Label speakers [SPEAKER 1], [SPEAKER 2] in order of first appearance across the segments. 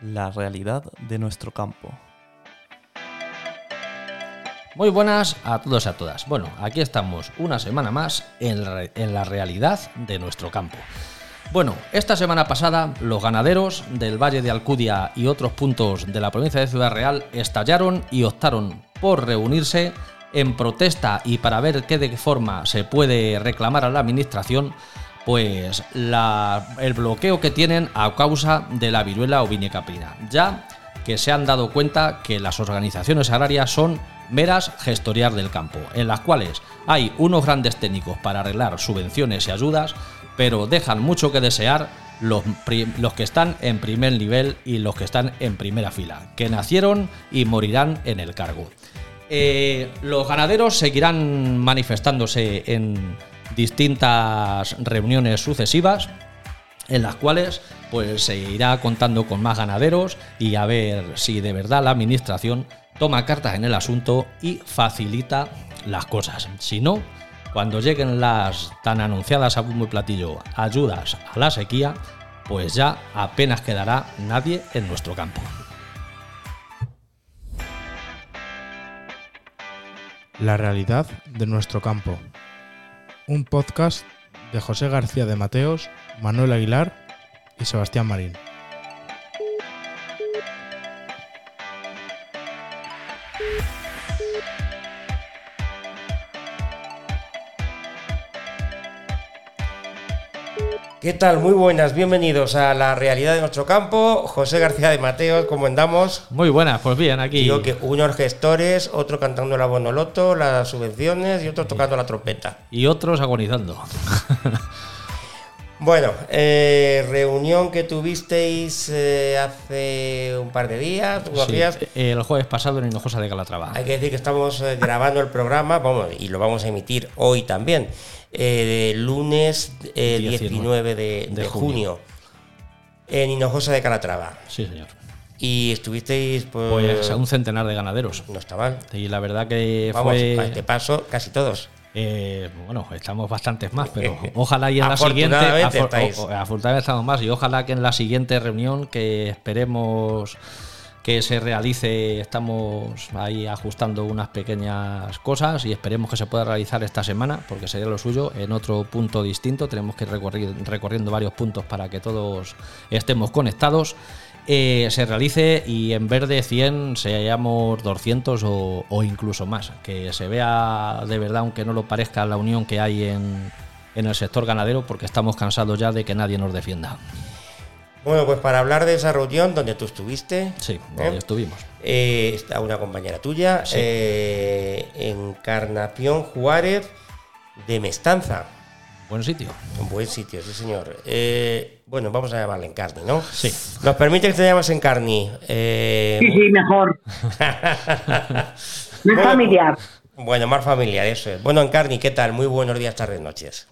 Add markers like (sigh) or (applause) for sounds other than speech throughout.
[SPEAKER 1] la realidad de nuestro campo.
[SPEAKER 2] Muy buenas a todos y a todas. Bueno, aquí estamos una semana más en la, realidad de nuestro campo. Bueno, esta semana pasada los ganaderos del Valle de Alcudia y otros puntos de la provincia de Ciudad Real estallaron y optaron por reunirse en protesta y para ver qué de qué forma se puede reclamar a la administración pues el bloqueo que tienen a causa de la viruela ovinicaprina, ya que se han dado cuenta que las organizaciones agrarias son meras gestorias del campo, en las cuales hay unos grandes técnicos para arreglar subvenciones y ayudas, pero dejan mucho que desear los, los, que están en primer nivel y los que están en primera fila, que nacieron y morirán en el cargo. Eh, los ganaderos seguirán manifestándose en distintas reuniones sucesivas en las cuales pues se irá contando con más ganaderos y a ver si de verdad la administración toma cartas en el asunto y facilita las cosas. Si no, cuando lleguen las tan anunciadas a bombo y platillo ayudas a la sequía, pues ya apenas quedará nadie en nuestro campo.
[SPEAKER 3] La realidad de nuestro campo. Un podcast de José García de Mateos, Manuel Aguilar y Sebastián Marín.
[SPEAKER 4] ¿Qué tal? Muy buenas, bienvenidos a la realidad de nuestro campo. José García de Mateos, ¿cómo andamos?
[SPEAKER 2] Muy buenas, pues bien, aquí.
[SPEAKER 4] Digo que unos gestores, otro cantando la bonoloto, las subvenciones y otro tocando la trompeta.
[SPEAKER 2] Y otros agonizando. (laughs)
[SPEAKER 4] bueno, eh, reunión que tuvisteis eh, hace un par de días, días.
[SPEAKER 2] Eh, el jueves pasado en Hinojosa de Calatrava.
[SPEAKER 4] Hay que decir que estamos grabando el programa vamos, y lo vamos a emitir hoy también eh, lunes 19 eh, de, junio. en Hinojosa de Calatrava.
[SPEAKER 2] Sí, señor.
[SPEAKER 4] Y estuvisteis
[SPEAKER 2] pues, pues, a un centenar de ganaderos.
[SPEAKER 4] No está mal.
[SPEAKER 2] Y la verdad que
[SPEAKER 4] Vamos, fue... este paso, casi todos.
[SPEAKER 2] Eh, bueno, estamos bastantes más, pero (laughs) ojalá y en la siguiente. Afortunadamente estamos más y ojalá que en la siguiente reunión que esperemos que se realice. Estamos ahí ajustando unas pequeñas cosas y esperemos que se pueda realizar esta semana, porque sería lo suyo, en otro punto distinto. Tenemos que ir recorriendo varios puntos para que todos estemos conectados. Eh, se realice y en vez de 100 seamos 200 o, incluso más. Que se vea de verdad, aunque no lo parezca, la unión que hay en, en el sector ganadero, porque estamos cansados ya de que nadie nos defienda.
[SPEAKER 4] Bueno, pues para hablar de esa reunión donde tú estuviste.
[SPEAKER 2] Sí, donde ¿eh? estuvimos.
[SPEAKER 4] Eh, está una compañera tuya, eh, Encarnación Juárez de Mestanza.
[SPEAKER 2] Buen sitio.
[SPEAKER 4] Un buen sitio, sí, señor. bueno, vamos a llamarle Encarni, ¿no?
[SPEAKER 2] Sí.
[SPEAKER 4] ¿Nos permite que te llames Encarni?
[SPEAKER 5] sí, sí, mejor. (laughs) más familiar.
[SPEAKER 4] Bueno, más familiar, eso es. Bueno, Encarni, ¿qué tal? Muy buenos días, tardes, noches.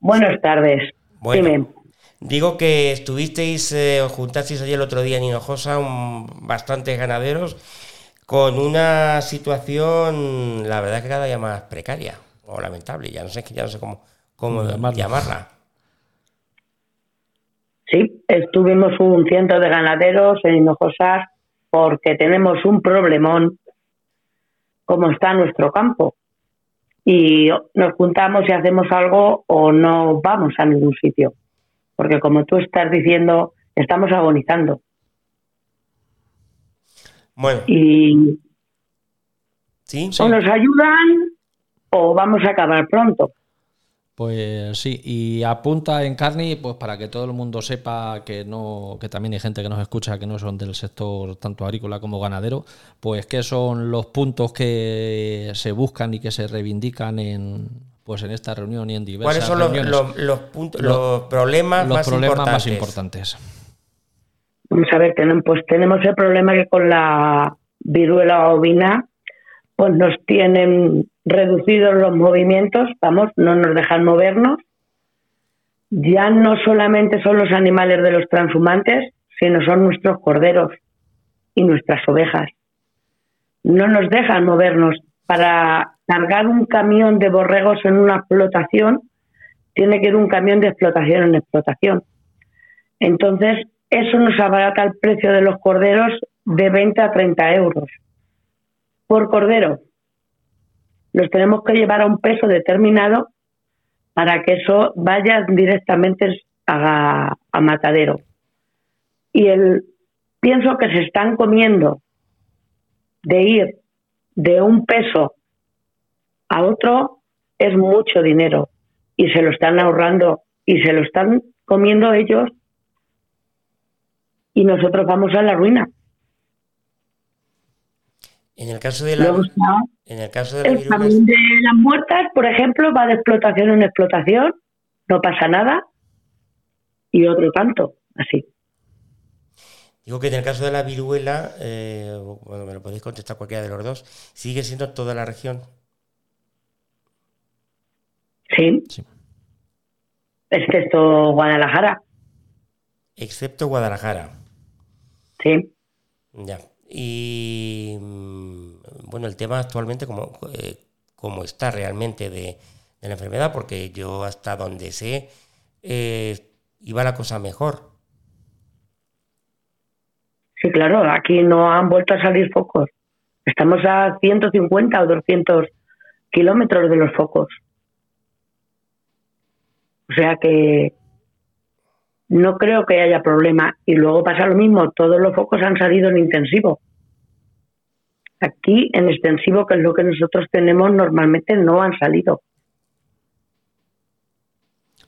[SPEAKER 5] Buenas tardes.
[SPEAKER 4] Bueno, Digo que estuvisteis, eh, os juntasteis ayer el otro día en Hinojosa, bastantes ganaderos, con una situación, la verdad que cada día más precaria o lamentable, ya no sé, ya no sé cómo, cómo llamarla.
[SPEAKER 5] Sí, estuvimos un ciento de ganaderos en Hinojosa porque tenemos un problemón como está nuestro campo. Y nos juntamos y hacemos algo o no vamos a ningún sitio porque como tú estás diciendo, estamos agonizando.
[SPEAKER 4] Bueno.
[SPEAKER 5] Y ¿Sí? o nos ayudan o vamos a acabar pronto.
[SPEAKER 2] Pues sí, y apunta en Carni, pues para que todo el mundo sepa que no, que también hay gente que nos escucha que no son del sector tanto agrícola como ganadero, pues qué son los puntos que se buscan y que se reivindican en pues en esta reunión y en diversas
[SPEAKER 4] ¿Cuáles son los, los, puntos, los, problemas,
[SPEAKER 2] los más, problemas importantes? más importantes?
[SPEAKER 5] Vamos a ver, tenemos, pues tenemos el problema que con la viruela ovina pues nos tienen reducidos los movimientos, vamos, no nos dejan movernos. Ya no solamente son los animales de los transhumantes, sino son nuestros corderos y nuestras ovejas. No nos dejan movernos para cargar un camión de borregos en una explotación, tiene que ir un camión de explotación en explotación. Entonces, eso nos abarata el precio de los corderos de 20 a 30 euros por cordero. Los tenemos que llevar a un peso determinado para que eso vaya directamente a, a matadero. Y el, pienso que se están comiendo de ir de un peso a otro es mucho dinero y se lo están ahorrando y se lo están comiendo ellos y nosotros vamos a la ruina.
[SPEAKER 4] En el caso de la, en el caso de,
[SPEAKER 5] de las muertas, por ejemplo, va de explotación en explotación, no pasa nada, y otro tanto, así.
[SPEAKER 4] Digo que en el caso de la viruela, eh, bueno, me lo podéis contestar cualquiera de los dos, sigue siendo toda la región.
[SPEAKER 5] Sí. sí. Excepto Guadalajara.
[SPEAKER 4] Excepto Guadalajara.
[SPEAKER 5] Sí.
[SPEAKER 4] Ya. Y mm, bueno, el tema actualmente, como, eh, como está realmente de, la enfermedad, porque yo hasta donde sé, eh, iba la cosa mejor.
[SPEAKER 5] Sí, claro, aquí no han vuelto a salir focos. Estamos a 150 o 200 kilómetros de los focos. O sea que no creo que haya problema. Y luego pasa lo mismo, todos los focos han salido en intensivo. Aquí en extensivo, que es lo que nosotros tenemos, normalmente no han salido.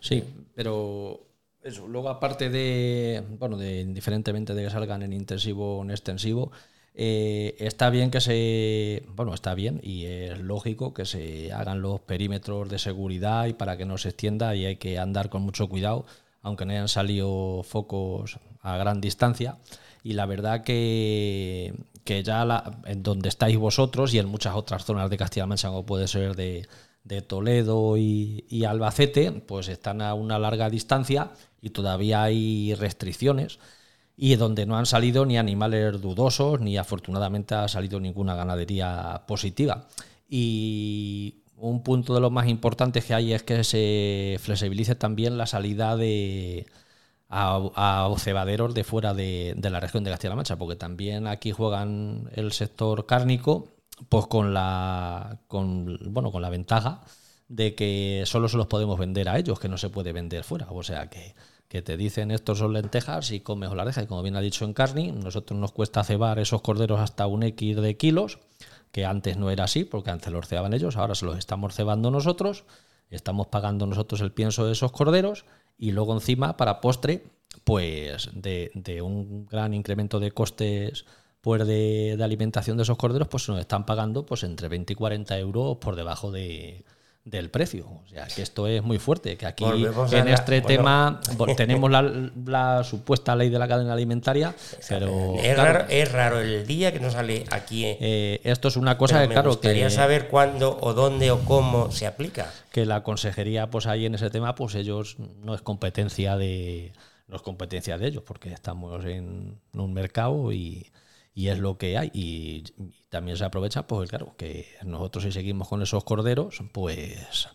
[SPEAKER 2] Sí, pero eso, luego aparte de, bueno, de indiferentemente de que salgan en intensivo o en extensivo, eh, está bien que se, bueno, está bien y es lógico que se hagan los perímetros de seguridad y para que no se extienda y hay que andar con mucho cuidado aunque no hayan salido focos a gran distancia. Y la verdad que, que ya en donde estáis vosotros y en muchas otras zonas de Castilla-La Mancha, como puede ser de, Toledo y, y, Albacete, pues están a una larga distancia y todavía hay restricciones y donde no han salido ni animales dudosos ni afortunadamente ha salido ninguna ganadería positiva. Y un punto de los más importantes que hay es que se flexibilice también la salida de a, cebaderos de fuera de, la región de Castilla-La Mancha, porque también aquí juegan el sector cárnico, pues con la con bueno con la ventaja de que solo se los podemos vender a ellos, que no se puede vender fuera. O sea que, que te dicen estos son lentejas y comes o la dejas. Y como bien ha dicho en Carni, nosotros nos cuesta cebar esos corderos hasta un X de kilos que antes no era así, porque antes los cebaban ellos, ahora se los estamos cebando nosotros, estamos pagando nosotros el pienso de esos corderos y luego encima para postre, pues de, un gran incremento de costes pues de, de, alimentación de esos corderos, pues nos están pagando pues entre 20 y 40 euros por debajo de, del precio. O sea, que esto es muy fuerte, que aquí en este tema tenemos la, supuesta ley de la cadena alimentaria, pero...
[SPEAKER 4] Es, raro, el día que no sale aquí.
[SPEAKER 2] Eh, esto es una cosa que, claro...
[SPEAKER 4] Quería saber cuándo o dónde o cómo se aplica.
[SPEAKER 2] Que la consejería, pues ahí en ese tema, pues ellos no es competencia de... No es competencia de ellos, porque estamos en un mercado y y es lo que hay. Y, también se aprovecha, pues claro, que nosotros si seguimos con esos corderos, pues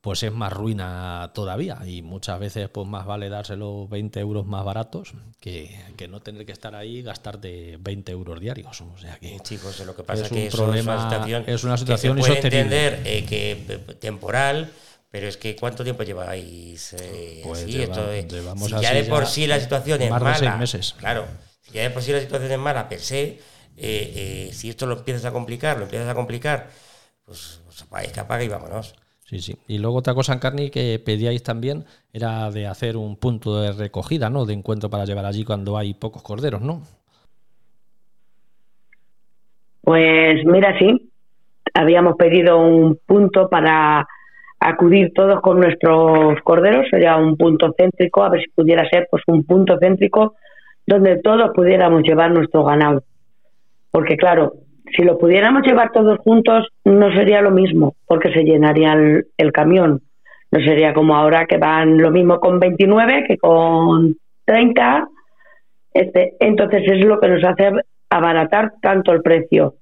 [SPEAKER 2] pues es más ruina todavía y muchas veces pues más vale dárselo 20 euros más baratos que, no tener que estar ahí y gastar de 20 euros diarios. O sea que
[SPEAKER 4] chicos, lo que pasa es que es una situación, es una situación que se puede entender eh, que eh, temporal, pero es que ¿cuánto tiempo lleváis eh, pues esto, si ya de por sí la situación es mala,
[SPEAKER 2] seis meses.
[SPEAKER 4] claro, ya de por sí la situación es mala per se, eh, eh, si esto lo empiezas a complicar, lo empiezas a complicar, pues, pues que apaga y vámonos.
[SPEAKER 2] Sí, sí. Y luego otra cosa, Encarni, que pedíais también era de hacer un punto de recogida, ¿no? De encuentro para llevar allí cuando hay pocos corderos, ¿no?
[SPEAKER 5] Pues mira, sí. Habíamos pedido un punto para acudir todos con nuestros corderos, sería un punto céntrico, a ver si pudiera ser pues un punto céntrico donde todos pudiéramos llevar nuestro ganado. Porque claro, si lo pudiéramos llevar todos juntos no sería lo mismo, porque se llenaría el, camión. No sería como ahora que van lo mismo con 29 que con 30. Este, entonces es lo que nos hace abaratar tanto el precio.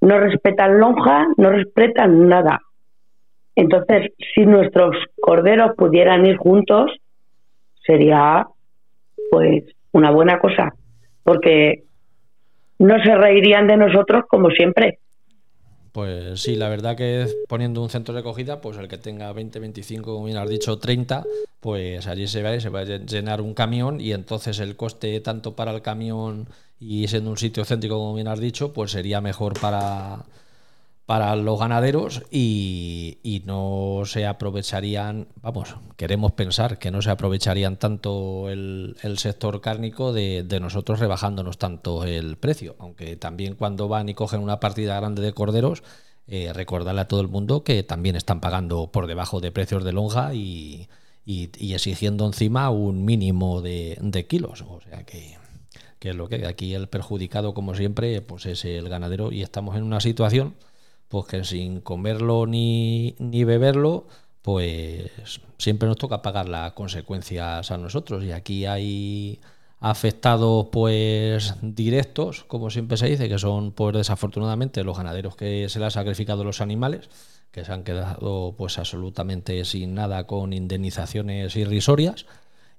[SPEAKER 5] No respetan lonja, no respetan nada. Entonces, si nuestros corderos pudieran ir juntos, sería pues una buena cosa, porque no se reirían de nosotros como siempre.
[SPEAKER 2] Pues sí, la verdad que poniendo un centro de acogida, pues el que tenga 20, 25, como bien has dicho, 30, pues allí se va, se va a llenar un camión y entonces el coste tanto para el camión y siendo un sitio céntrico, como bien has dicho, pues sería mejor para, para los ganaderos y, no se aprovecharían, vamos, queremos pensar que no se aprovecharían tanto el, sector cárnico de, nosotros rebajándonos tanto el precio, aunque también cuando van y cogen una partida grande de corderos, eh, recordarle a todo el mundo que también están pagando por debajo de precios de lonja y, exigiendo encima un mínimo de, kilos, o sea que que es lo que aquí el perjudicado como siempre pues es el ganadero y estamos en una situación pues que sin comerlo ni, ni beberlo, pues siempre nos toca pagar las consecuencias a nosotros. Y aquí hay afectados pues directos, como siempre se dice, que son pues desafortunadamente los ganaderos que se les ha sacrificado los animales, que se han quedado pues absolutamente sin nada con indemnizaciones irrisorias.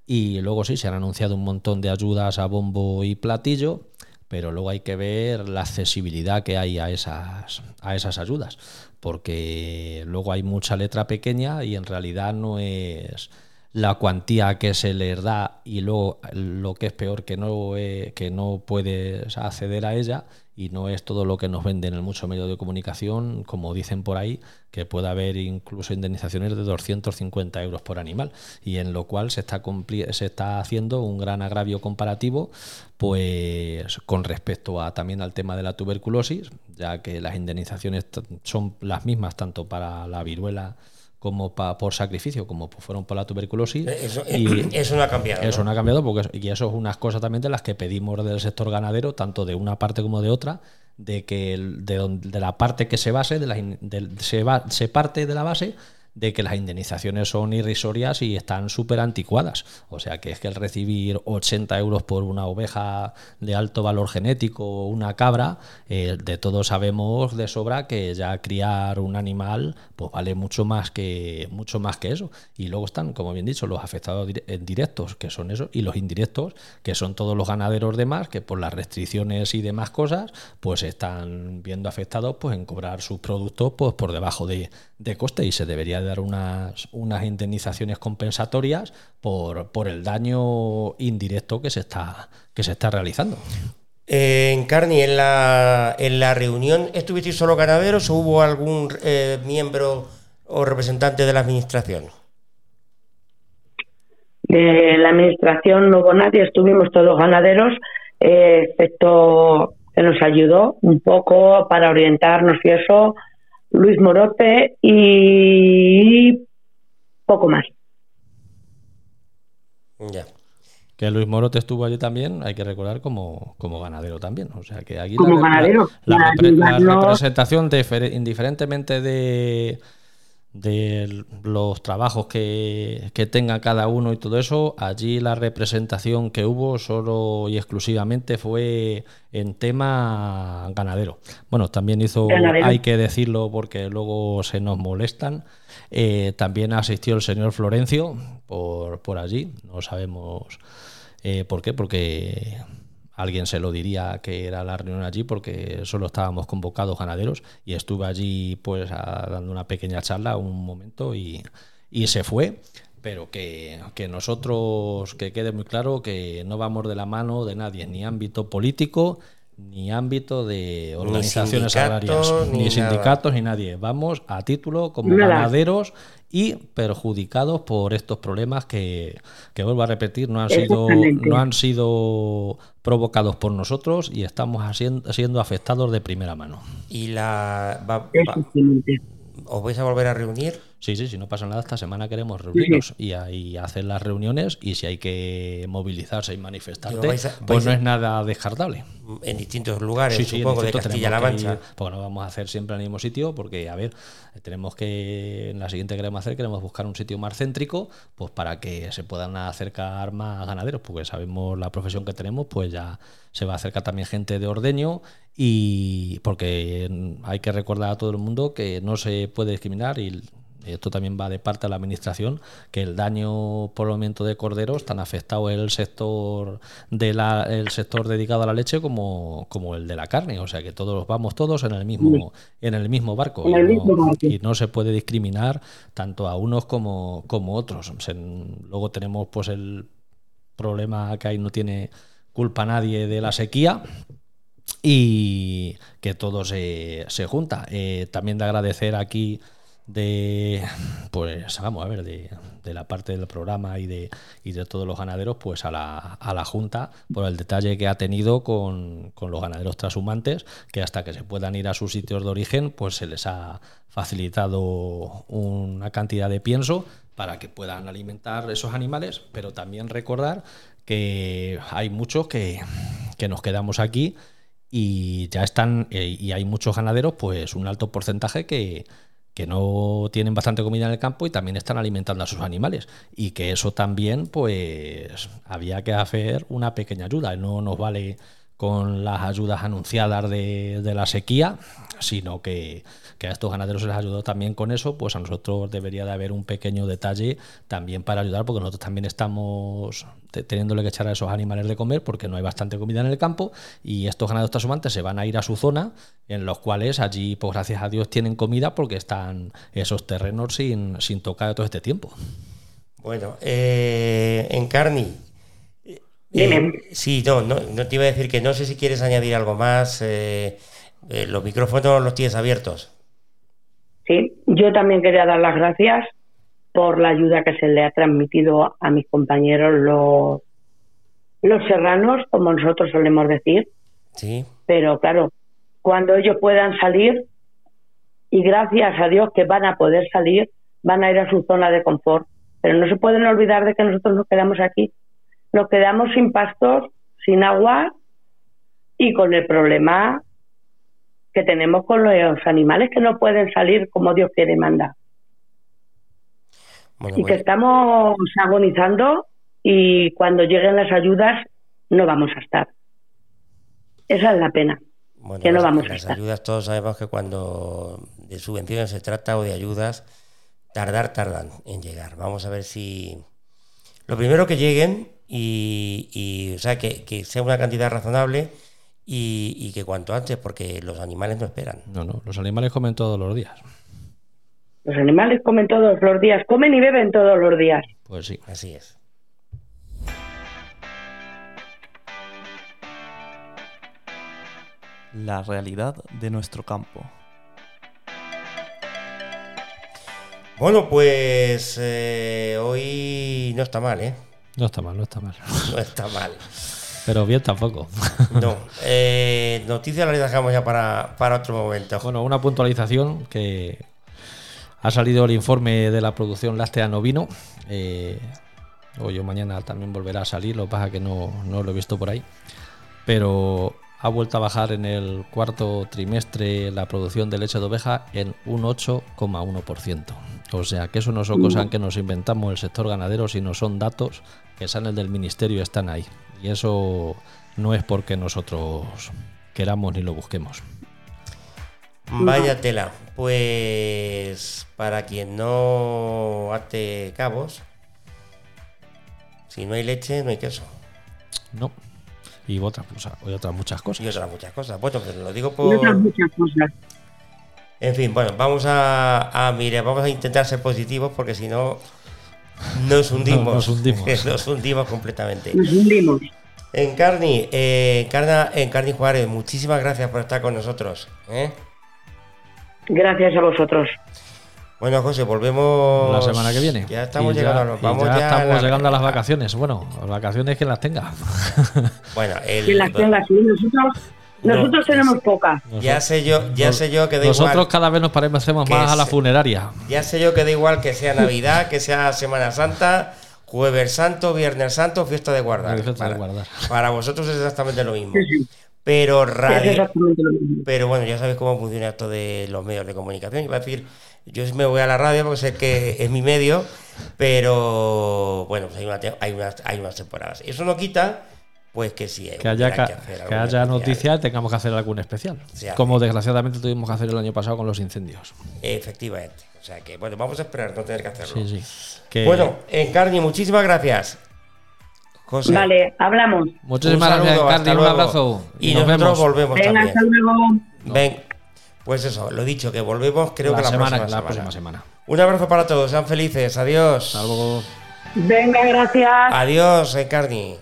[SPEAKER 2] Y luego sí, se han anunciado un montón de ayudas a bombo y platillo pero luego hay que ver la accesibilidad que hay a esas, a esas ayudas, porque luego hay mucha letra pequeña y en realidad no es la cuantía que se les da y luego lo que es peor que no, eh, que no puedes acceder a ella y no es todo lo que nos venden en muchos medios de comunicación, como dicen por ahí, que puede haber incluso indemnizaciones de 250 euros por animal, y en lo cual se está, se está haciendo un gran agravio comparativo pues con respecto a también al tema de la tuberculosis, ya que las indemnizaciones son las mismas tanto para la viruela como por sacrificio, como fueron por la tuberculosis.
[SPEAKER 4] Eh, eso, y (clears throat) eso no ha cambiado.
[SPEAKER 2] Eso ¿no? ha cambiado, porque y eso es unas cosas también de las que pedimos del sector ganadero, tanto de una parte como de otra, de que de, de la parte que se base, de la, se, va, se parte de la base de que las indemnizaciones son irrisorias y están súper anticuadas. O sea que es que el recibir 80 euros por una oveja de alto valor genético o una cabra, eh, de todos sabemos de sobra que ya criar un animal pues vale mucho más que mucho más que eso. Y luego están, como bien dicho, los afectados directos, que son eso, y los indirectos, que son todos los ganaderos demás, que por las restricciones y demás cosas, pues están viendo afectados pues en cobrar sus productos pues por debajo de, de coste y se debería dar unas, unas indemnizaciones compensatorias por, por el daño indirecto que se está, que se está realizando.
[SPEAKER 4] en Carni, en la, en la reunión, ¿estuvisteis solo ganaderos o hubo algún eh, miembro o representante de la administración?
[SPEAKER 5] De la administración no hubo nadie, estuvimos todos ganaderos, eh, excepto que nos ayudó un poco para orientarnos y eso, Luis Morote y poco más.
[SPEAKER 2] Ya. Que Luis Morote estuvo allí también, hay que recordar, como, como ganadero también. O sea que aquí
[SPEAKER 5] como la, ganadero.
[SPEAKER 2] la, representación, indiferentemente de, de los trabajos que, que, tenga cada uno y todo eso, allí la representación que hubo solo y exclusivamente fue en tema ganadero. Bueno, también hizo, hay que decirlo porque luego se nos molestan, eh, también asistió el señor Florencio por, por allí, no sabemos eh, por qué, porque alguien se lo diría que era la reunión allí porque solo estábamos convocados ganaderos y estuve allí pues dando una pequeña charla un momento y, se fue. Pero que, que, nosotros, que quede muy claro que no vamos de la mano de nadie, ni ámbito político, ni ámbito de organizaciones agrarias, ni, sindicatos, ni nadie. Vamos a título como ganaderos y perjudicados por estos problemas que, que vuelvo a repetir, no han sido, no han sido provocados por nosotros y estamos siendo afectados de primera mano.
[SPEAKER 4] Y la ¿Os vais a volver a reunir?
[SPEAKER 2] Sí, sí, si no pasa nada, esta semana queremos reunirnos y, ahí hacer las reuniones y si hay que movilizarse y manifestarte, pues no es nada descartable.
[SPEAKER 4] En distintos lugares, supongo, de Castilla-La Mancha.
[SPEAKER 2] Pues no vamos a hacer siempre en el mismo sitio porque, a ver, tenemos que, en la siguiente que queremos hacer, queremos buscar un sitio más céntrico, pues para que se puedan acercar más ganaderos, porque sabemos la profesión que tenemos, pues ya se va a acercar también gente de ordeño y porque hay que recordar a todo el mundo que no se puede discriminar y esto también va de parte de la administración, que el daño por el aumento de corderos tan afectado el sector de la, el sector dedicado a la leche como, como el de la carne. O sea que todos vamos todos en el mismo, en el mismo barco.
[SPEAKER 5] En el mismo barco.
[SPEAKER 2] y no se puede discriminar tanto a unos como, como otros. Se- luego tenemos pues el problema que ahí no tiene culpa nadie de la sequía y que todo se, se junta. Eh, también de agradecer aquí de pues vamos a ver de, la parte del programa y de, y de todos los ganaderos pues a la, a la junta por el detalle que ha tenido con, con los ganaderos transhumantes que hasta que se puedan ir a sus sitios de origen pues se les ha facilitado una cantidad de pienso para que puedan alimentar esos animales pero también recordar que hay muchos que, que nos quedamos aquí y ya están, eh, y hay muchos ganaderos, pues un alto porcentaje que, que no tienen bastante comida en el campo y también están alimentando a sus animales. Y que eso también, pues, había que hacer una pequeña ayuda. No nos vale con las ayudas anunciadas de, de la sequía, sino que, a estos ganaderos se les ayudó también con eso, pues a nosotros debería de haber un pequeño detalle también para ayudar, porque nosotros también estamos te- teniéndole que echar a esos animales de comer porque no hay bastante comida en el campo y estos ganaderos transhumantes se van a ir a su zona, en los cuales allí, pues gracias a Dios, tienen comida porque están esos terrenos sin, sin tocar todo este tiempo.
[SPEAKER 4] Bueno, eh, Encarni. Eh, sí, no, no, no te iba a decir que no sé si quieres añadir algo más. eh, eh, los micrófonos los tienes abiertos.
[SPEAKER 5] Sí, yo también quería dar las gracias por la ayuda que se le ha transmitido a mis compañeros los, los serranos, como nosotros solemos decir,
[SPEAKER 4] Sí,
[SPEAKER 5] pero claro, cuando ellos puedan salir, y gracias a Dios que van a poder salir, van a ir a su zona de confort, pero no se pueden olvidar de que nosotros nos quedamos aquí, nos quedamos sin pastos, sin agua y con el problema que tenemos con los animales que no pueden salir como Dios quiere y manda.
[SPEAKER 4] bueno,
[SPEAKER 5] Y que
[SPEAKER 4] bueno,
[SPEAKER 5] estamos agonizando y cuando lleguen las ayudas no vamos a estar. Esa es la pena.
[SPEAKER 4] bueno,
[SPEAKER 5] que no
[SPEAKER 4] las-
[SPEAKER 5] vamos a
[SPEAKER 4] las
[SPEAKER 5] estar.
[SPEAKER 4] ayudas, todos sabemos que cuando de subvenciones se trata o de ayudas, tardar, tardan en llegar. Vamos a ver si. Lo primero que lleguen y, y, o sea, que, que sea una cantidad razonable y, y que cuanto antes, porque los animales no esperan.
[SPEAKER 2] No, no, los animales comen todos los días.
[SPEAKER 5] Los animales comen todos los días, comen y beben todos los días.
[SPEAKER 2] Pues sí.
[SPEAKER 4] Así es.
[SPEAKER 1] La realidad de nuestro campo.
[SPEAKER 4] Bueno, pues eh, hoy no está mal, ¿eh?
[SPEAKER 2] No está mal, no está mal. (laughs)
[SPEAKER 4] No está mal.
[SPEAKER 2] Pero bien tampoco. (laughs)
[SPEAKER 4] No. Eh, noticias las dejamos ya para, para otro momento.
[SPEAKER 2] Bueno, una puntualización que ha salido el informe de la producción láctea no vino. Eh, hoy o mañana también volverá a salir, lo que pasa que no, no lo he visto por ahí. Pero ha vuelto a bajar en el cuarto trimestre la producción de leche de oveja en un 8,1%. O sea que eso no son cosas que nos inventamos el sector ganadero, sino son datos que salen del ministerio y están ahí. Y eso no es porque nosotros queramos ni lo busquemos.
[SPEAKER 4] Vaya tela. Pues para quien no ate cabos, si no hay leche, no hay queso.
[SPEAKER 2] No. Y otras, pues, hay otras muchas
[SPEAKER 4] Y
[SPEAKER 2] cosas.
[SPEAKER 4] otras muchas cosas. Bueno, pero lo digo
[SPEAKER 5] Y
[SPEAKER 4] por.
[SPEAKER 5] otras muchas cosas.
[SPEAKER 4] En fin, bueno, vamos a, a mire, vamos a intentar ser positivos porque si no nos (laughs) hundimos.
[SPEAKER 2] Nos hundimos. (laughs)
[SPEAKER 4] Nos hundimos completamente.
[SPEAKER 5] Nos hundimos.
[SPEAKER 4] Encarni, eh, Encarna, Encarni Juárez, muchísimas gracias por estar con nosotros. ¿eh?
[SPEAKER 5] Gracias a vosotros.
[SPEAKER 4] Bueno, José, volvemos
[SPEAKER 2] La semana que viene.
[SPEAKER 4] Ya estamos
[SPEAKER 2] Y
[SPEAKER 4] llegando, a los-
[SPEAKER 2] y
[SPEAKER 4] vamos
[SPEAKER 2] ya
[SPEAKER 4] ya
[SPEAKER 2] estamos
[SPEAKER 4] a la-
[SPEAKER 2] llegando a las vacaciones. Bueno, las vacaciones que las tenga. (laughs)
[SPEAKER 4] Bueno, el-
[SPEAKER 5] Que las tenga así. Nosotros,
[SPEAKER 4] No,
[SPEAKER 5] nosotros tenemos pocas.
[SPEAKER 4] ya sé yo, ya sé yo que da
[SPEAKER 2] Nosotros
[SPEAKER 4] igual.
[SPEAKER 2] cada vez nos parecemos más a la funeraria.
[SPEAKER 4] Ya sé yo que da igual que sea Navidad, que sea Semana Santa, Jueves Santo, Viernes Santo, fiesta de guardar.
[SPEAKER 2] Fiesta de
[SPEAKER 4] para,
[SPEAKER 2] guardar.
[SPEAKER 4] para vosotros es exactamente lo mismo.
[SPEAKER 5] Sí, sí.
[SPEAKER 4] Pero radio, pero bueno, ya sabéis cómo funciona esto de los medios de comunicación. Iba a decir, yo me voy a la radio porque sé que es mi medio, pero bueno, pues hay, una hay, unas, hay unas temporadas. Eso no quita pues que sí.
[SPEAKER 2] Que haya,
[SPEAKER 4] hacer
[SPEAKER 2] que
[SPEAKER 4] algún
[SPEAKER 2] haya noticias, tengamos que hacer algún especial. Como desgraciadamente tuvimos que hacer el año pasado con los incendios.
[SPEAKER 4] Efectivamente. O sea que, bueno, vamos a esperar no tener que hacerlo.
[SPEAKER 2] Sí, sí. Que-
[SPEAKER 4] Bueno, Encarni, muchísimas gracias. José.
[SPEAKER 5] Vale, hablamos.
[SPEAKER 2] Muchísimas
[SPEAKER 4] un
[SPEAKER 2] gracias,
[SPEAKER 4] saludo, hasta
[SPEAKER 2] Un abrazo.
[SPEAKER 4] Y,
[SPEAKER 2] nos
[SPEAKER 4] nosotros
[SPEAKER 2] vemos
[SPEAKER 4] volvemos
[SPEAKER 5] Venga,
[SPEAKER 4] también.
[SPEAKER 5] hasta luego.
[SPEAKER 4] Ven, pues eso, lo dicho, que volvemos creo
[SPEAKER 2] la,
[SPEAKER 4] que la,
[SPEAKER 2] semana,
[SPEAKER 4] próxima,
[SPEAKER 2] la
[SPEAKER 4] semana.
[SPEAKER 2] próxima semana.
[SPEAKER 4] Un abrazo para todos, sean felices, adiós.
[SPEAKER 2] Hasta luego.
[SPEAKER 5] Venga, gracias.
[SPEAKER 4] Adiós, Encarni.